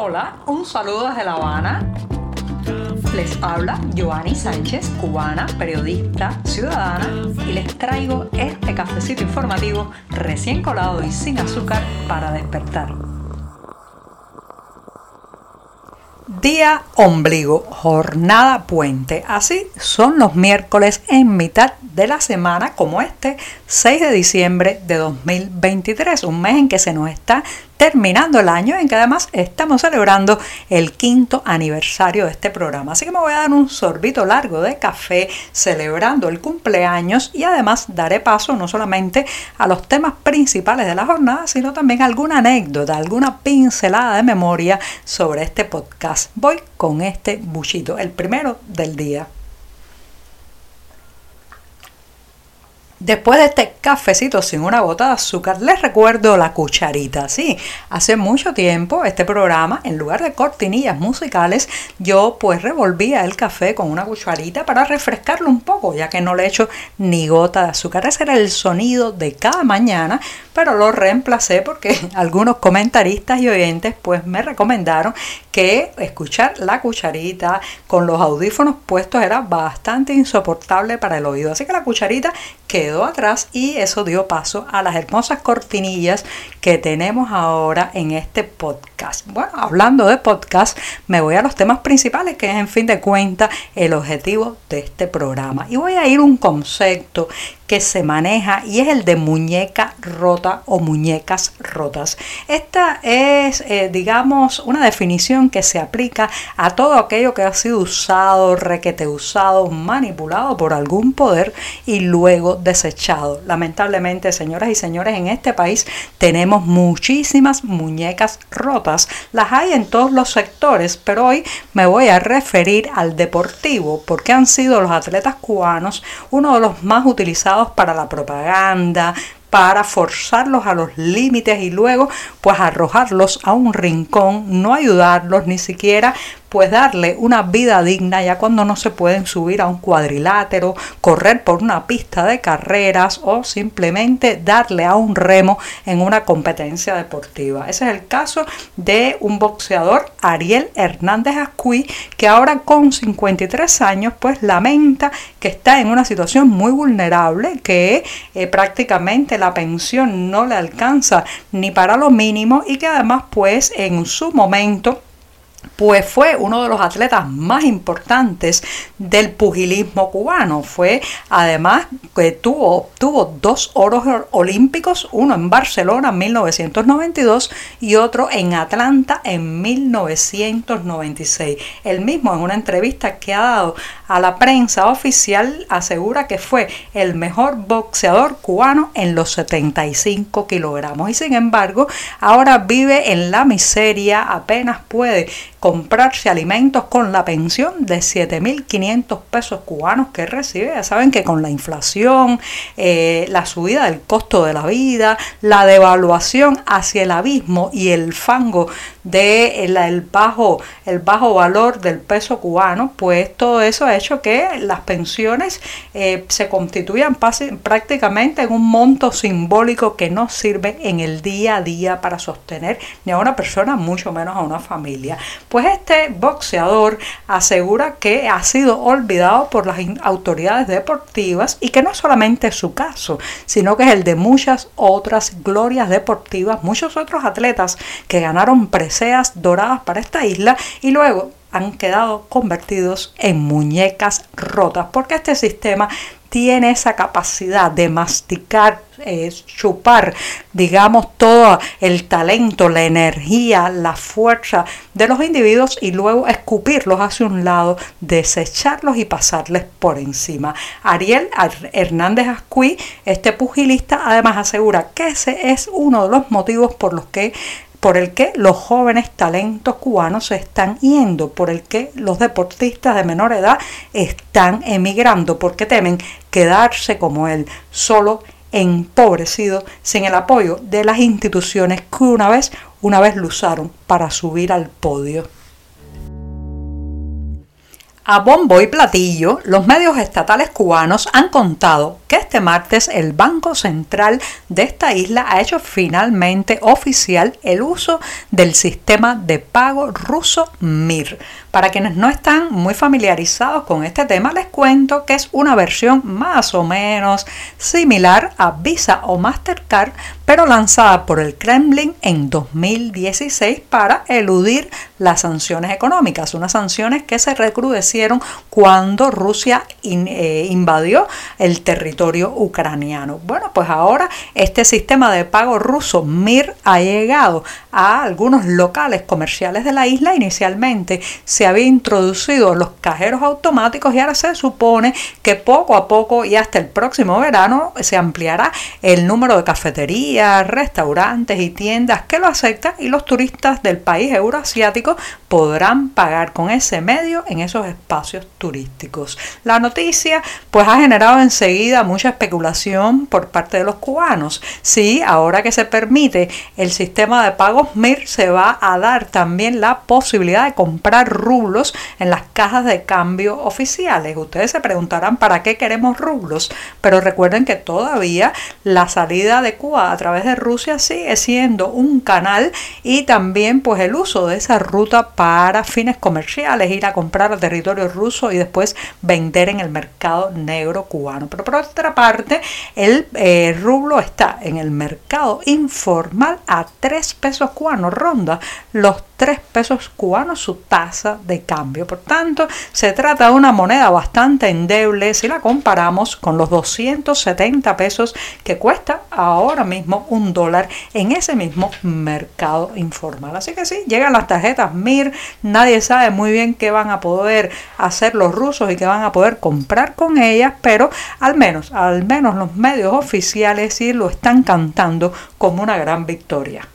Hola, un saludo desde La Habana. Les habla Joanny Sánchez, cubana, periodista, ciudadana, y les traigo este cafecito informativo recién colado y sin azúcar para despertar. Día ombligo, jornada puente. Así son los miércoles en mitad de la semana como este 6 de diciembre de 2023, un mes en que se nos está terminando el año, en que además estamos celebrando el quinto aniversario de este programa. Así que me voy a dar un sorbito largo de café celebrando el cumpleaños y además daré paso no solamente a los temas principales de la jornada, sino también alguna anécdota, alguna pincelada de memoria sobre este podcast. Voy con este buchito, el primero del día. Después de este cafecito sin una gota de azúcar, les recuerdo la cucharita. Sí, hace mucho tiempo este programa, en lugar de cortinillas musicales, yo pues revolvía el café con una cucharita para refrescarlo un poco, ya que no le echo ni gota de azúcar. Ese era el sonido de cada mañana, pero lo reemplacé porque algunos comentaristas y oyentes pues me recomendaron que escuchar la cucharita con los audífonos puestos era bastante insoportable para el oído. Así que la cucharita quedó atrás y eso dio paso a las hermosas cortinillas que tenemos ahora en este podcast. Bueno, hablando de podcast, me voy a los temas principales, que es en fin de cuentas el objetivo de este programa. Y voy a ir un concepto que se maneja y es el de muñeca rota o muñecas rotas. Esta es, eh, digamos, una definición que se aplica a todo aquello que ha sido usado, requete usado, manipulado por algún poder y luego Lamentablemente, señoras y señores, en este país tenemos muchísimas muñecas rotas. Las hay en todos los sectores, pero hoy me voy a referir al deportivo porque han sido los atletas cubanos uno de los más utilizados para la propaganda, para forzarlos a los límites y luego pues arrojarlos a un rincón, no ayudarlos ni siquiera pues darle una vida digna ya cuando no se pueden subir a un cuadrilátero, correr por una pista de carreras o simplemente darle a un remo en una competencia deportiva. Ese es el caso de un boxeador, Ariel Hernández Ascuí, que ahora con 53 años pues lamenta que está en una situación muy vulnerable, que eh, prácticamente la pensión no le alcanza ni para lo mínimo y que además pues en su momento pues fue uno de los atletas más importantes del pugilismo cubano. Fue además que tuvo, obtuvo dos oros olímpicos, uno en Barcelona en 1992 y otro en Atlanta en 1996. El mismo en una entrevista que ha dado a la prensa oficial asegura que fue el mejor boxeador cubano en los 75 kilogramos y sin embargo ahora vive en la miseria, apenas puede comprarse alimentos con la pensión de 7.500 pesos cubanos que recibe. Ya saben que con la inflación, eh, la subida del costo de la vida, la devaluación hacia el abismo y el fango del el bajo, el bajo valor del peso cubano, pues todo eso ha hecho que las pensiones eh, se constituyan prácticamente en un monto simbólico que no sirve en el día a día para sostener ni a una persona, mucho menos a una familia. Pues este boxeador asegura que ha sido olvidado por las autoridades deportivas y que no solamente es su caso, sino que es el de muchas otras glorias deportivas, muchos otros atletas que ganaron preseas doradas para esta isla y luego han quedado convertidos en muñecas rotas porque este sistema tiene esa capacidad de masticar, eh, chupar, digamos, todo el talento, la energía, la fuerza de los individuos y luego escupirlos hacia un lado, desecharlos y pasarles por encima. Ariel Hernández Ascuí, este pugilista, además asegura que ese es uno de los motivos por los que por el que los jóvenes talentos cubanos se están yendo, por el que los deportistas de menor edad están emigrando, porque temen quedarse como él, solo empobrecido, sin el apoyo de las instituciones que una vez, una vez lo usaron para subir al podio. A bombo y platillo, los medios estatales cubanos han contado que este martes el Banco Central de esta isla ha hecho finalmente oficial el uso del sistema de pago ruso MIR. Para quienes no están muy familiarizados con este tema, les cuento que es una versión más o menos similar a Visa o Mastercard, pero lanzada por el Kremlin en 2016 para eludir las sanciones económicas, unas sanciones que se recrudecieron cuando Rusia eh, invadió el territorio ucraniano. Bueno, pues ahora este sistema de pago ruso MIR ha llegado a algunos locales comerciales de la isla. Inicialmente se había introducido los cajeros automáticos y ahora se supone que poco a poco y hasta el próximo verano se ampliará el número de cafeterías, restaurantes y tiendas que lo aceptan y los turistas del país euroasiático podrán pagar con ese medio en esos espacios turísticos. La noticia pues ha generado enseguida mucha especulación por parte de los cubanos. Sí, ahora que se permite el sistema de pagos MIR se va a dar también la posibilidad de comprar rublos en las cajas de cambio oficiales. Ustedes se preguntarán para qué queremos rublos, pero recuerden que todavía la salida de Cuba a través de Rusia sigue siendo un canal y también pues el uso de esa ruta para fines comerciales, ir a comprar al territorio ruso y después vender en el mercado negro cubano. Pero por otra parte, el eh, rublo está en el mercado informal a 3 pesos cubanos, ronda los 3 pesos cubanos su tasa de cambio. Por tanto, se trata de una moneda bastante endeble si la comparamos con los 270 pesos que cuesta ahora mismo un dólar en ese mismo mercado informal. Así que sí, llegan las tarjetas MIR, nadie sabe muy bien qué van a poder hacer los rusos y qué van a poder comprar con ellas, pero al menos, al menos los medios oficiales sí lo están cantando como una gran victoria.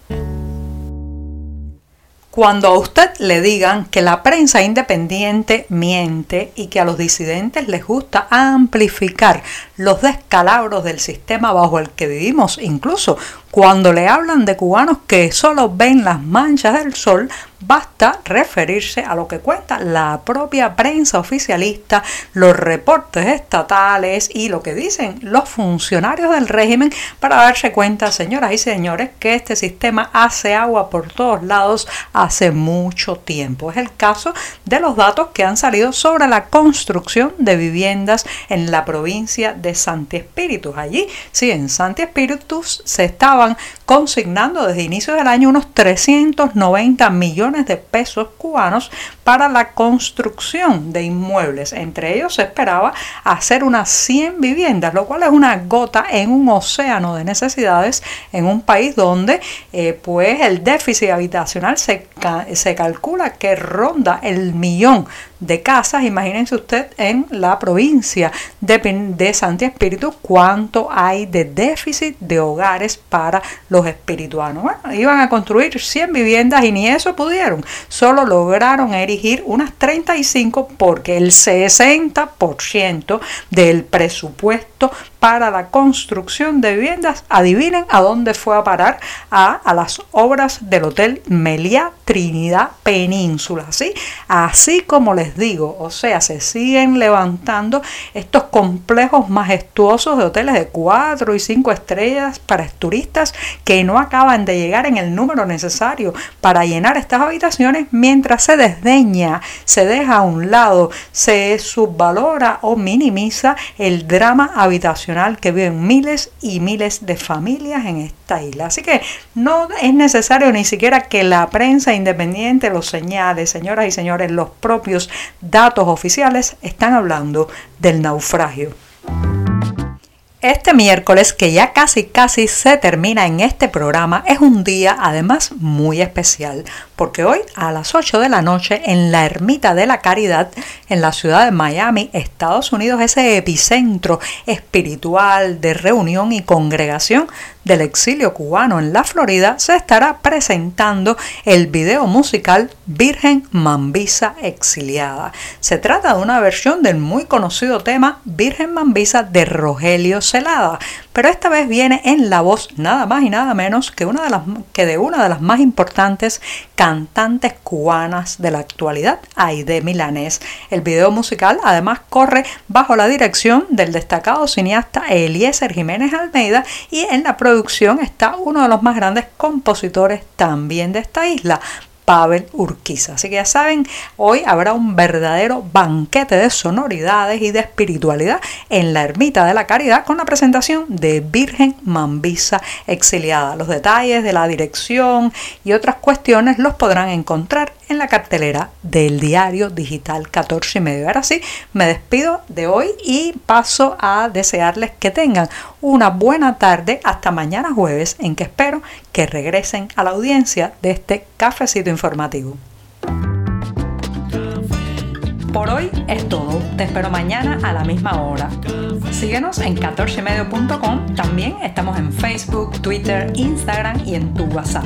Cuando a usted le digan que la prensa independiente miente y que a los disidentes les gusta amplificar los descalabros del sistema bajo el que vivimos, incluso cuando le hablan de cubanos que solo ven las manchas del sol, basta referirse a lo que cuenta la propia prensa oficialista, los reportes estatales y lo que dicen los funcionarios del régimen para darse cuenta, señoras y señores, que este sistema hace agua por todos lados hace mucho tiempo. Es el caso de los datos que han salido sobre la construcción de viviendas en la provincia de Santi Espíritus. Allí, sí, en Santi Espíritus se estaba consignando desde inicio del año unos 390 millones de pesos cubanos para la construcción de inmuebles. Entre ellos se esperaba hacer unas 100 viviendas, lo cual es una gota en un océano de necesidades en un país donde eh, pues el déficit habitacional se, se calcula que ronda el millón de casas. Imagínense usted en la provincia de, de Santi Espíritu cuánto hay de déficit de hogares para los espirituanos. Bueno, iban a construir 100 viviendas y ni eso pudieron. Solo lograron erigir unas 35 porque el 60% del presupuesto para la construcción de viviendas, adivinen a dónde fue a parar, a, a las obras del Hotel Meliá Trinidad Península. ¿sí? Así como les digo, o sea, se siguen levantando estos complejos majestuosos de hoteles de 4 y 5 estrellas para turistas que no acaban de llegar en el número necesario para llenar estas habitaciones mientras se desdeña, se deja a un lado, se subvalora o minimiza el drama habitacional que viven miles y miles de familias en esta isla. Así que no es necesario ni siquiera que la prensa independiente lo señale, señoras y señores, los propios datos oficiales están hablando del naufragio. Este miércoles, que ya casi casi se termina en este programa, es un día además muy especial, porque hoy a las 8 de la noche en la Ermita de la Caridad, en la ciudad de Miami, Estados Unidos, ese epicentro espiritual de reunión y congregación del exilio cubano en la Florida, se estará presentando el video musical Virgen Mambisa Exiliada. Se trata de una versión del muy conocido tema Virgen Mambisa de Rogelio Celada, pero esta vez viene en la voz nada más y nada menos que, de una de las más importantes cantantes cubanas de la actualidad, Aide Milanés. El video musical además corre bajo la dirección del destacado cineasta Eliezer Jiménez Almeida y en la producción está uno de los más grandes compositores también de esta isla, Pavel Urquiza. Así que ya saben, hoy habrá un verdadero banquete de sonoridades y de espiritualidad en la Ermita de la Caridad con la presentación de Virgen Mambisa exiliada. Los detalles de la dirección y otras cuestiones los podrán encontrar en la cartelera del diario digital 14 y medio. Ahora sí, me despido de hoy y paso a desearles que tengan una buena tarde hasta mañana jueves en que espero que regresen a la audiencia de este cafecito informativo. Por hoy es todo. Te espero mañana a la misma hora. Síguenos en 14medio.com. También estamos en Facebook, Twitter, Instagram y en tu WhatsApp.